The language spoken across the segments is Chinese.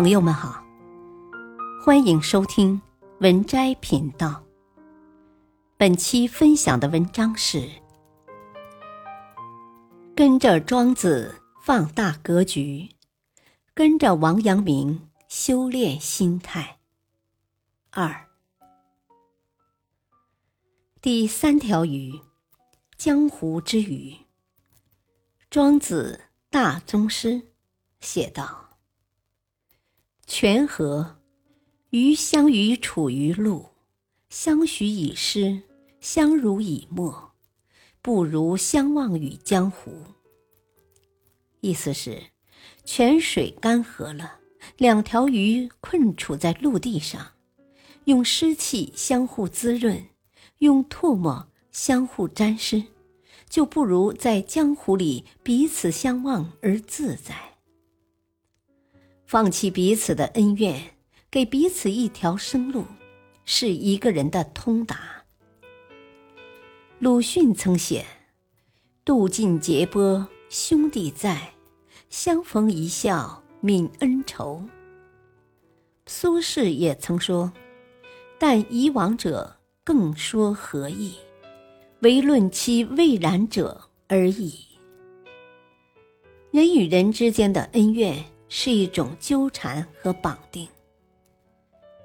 朋友们好，欢迎收听文摘频道。本期分享的文章是：跟着庄子放大格局，跟着王阳明修炼心态。二，第三条鱼，江湖之鱼。庄子大宗师写道。泉河，鱼相与处于陆，相许以诗，相濡以沫，不如相忘于江湖。意思是，泉水干涸了，两条鱼困处在陆地上，用湿气相互滋润，用唾沫相互沾湿，就不如在江湖里彼此相望而自在。放弃彼此的恩怨，给彼此一条生路，是一个人的通达。鲁迅曾写：“渡尽劫波，兄弟在，相逢一笑泯恩仇。”苏轼也曾说：“但以往者，更说何意？唯论其未然者而已。”人与人之间的恩怨。是一种纠缠和绑定，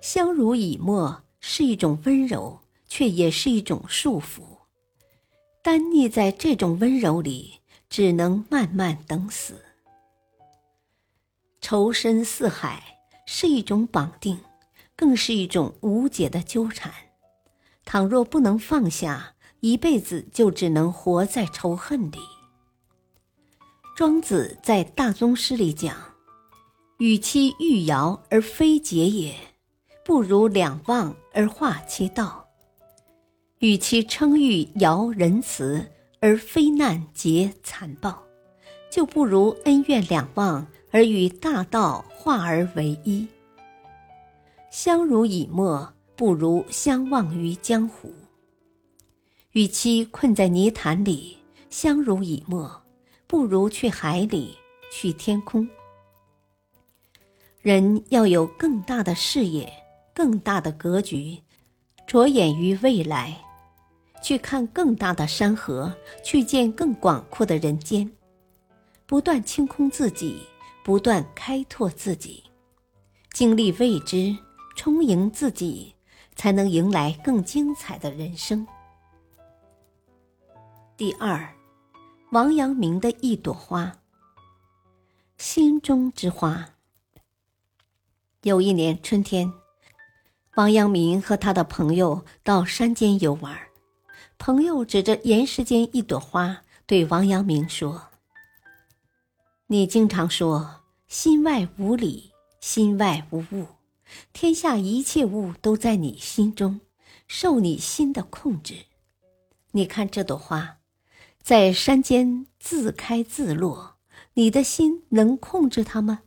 相濡以沫是一种温柔，却也是一种束缚。单溺在这种温柔里，只能慢慢等死。仇深似海是一种绑定，更是一种无解的纠缠。倘若不能放下，一辈子就只能活在仇恨里。庄子在大宗师里讲。与其欲摇而非结也，不如两忘而化其道；与其称誉尧仁慈而非难结残暴，就不如恩怨两忘而与大道化而为一。相濡以沫，不如相忘于江湖。与其困在泥潭里相濡以沫，不如去海里，去天空。人要有更大的视野，更大的格局，着眼于未来，去看更大的山河，去见更广阔的人间，不断清空自己，不断开拓自己，经历未知，充盈自己，才能迎来更精彩的人生。第二，王阳明的一朵花，心中之花。有一年春天，王阳明和他的朋友到山间游玩。朋友指着岩石间一朵花，对王阳明说：“你经常说心外无理，心外无物，天下一切物都在你心中，受你心的控制。你看这朵花，在山间自开自落，你的心能控制它吗？”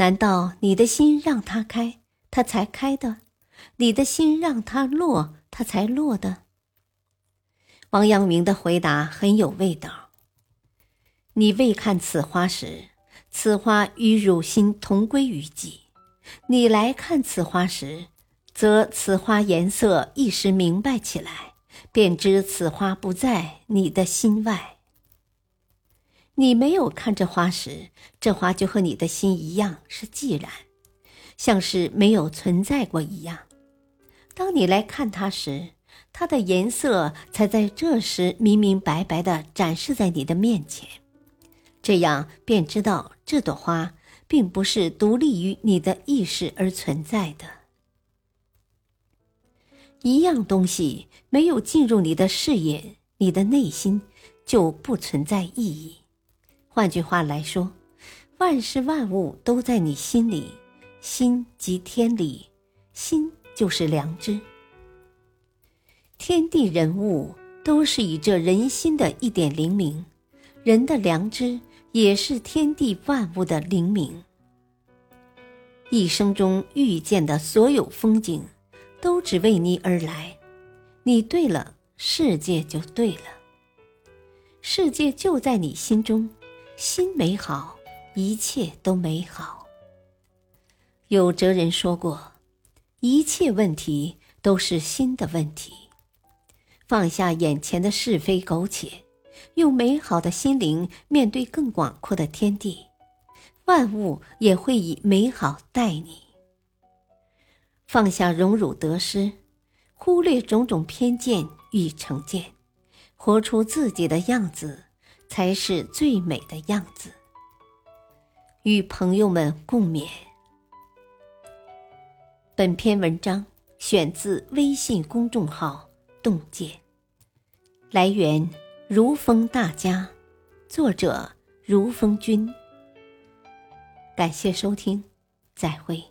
难道你的心让它开，它才开的；你的心让它落，它才落的？王阳明的回答很有味道。你未看此花时，此花与汝心同归于尽；你来看此花时，则此花颜色一时明白起来，便知此花不在你的心外。你没有看这花时，这花就和你的心一样是寂然，像是没有存在过一样。当你来看它时，它的颜色才在这时明明白白的展示在你的面前，这样便知道这朵花并不是独立于你的意识而存在的。一样东西没有进入你的视野，你的内心就不存在意义。换句话来说，万事万物都在你心里，心即天理，心就是良知。天地人物都是以这人心的一点灵明，人的良知也是天地万物的灵明。一生中遇见的所有风景，都只为你而来，你对了，世界就对了，世界就在你心中。心美好，一切都美好。有哲人说过：“一切问题都是心的问题。”放下眼前的是非苟且，用美好的心灵面对更广阔的天地，万物也会以美好待你。放下荣辱得失，忽略种种偏见与成见，活出自己的样子，才是最美的样子。与朋友们共勉。本篇文章选自微信公众号“洞见”，来源如风大家，作者如风君。感谢收听，再会。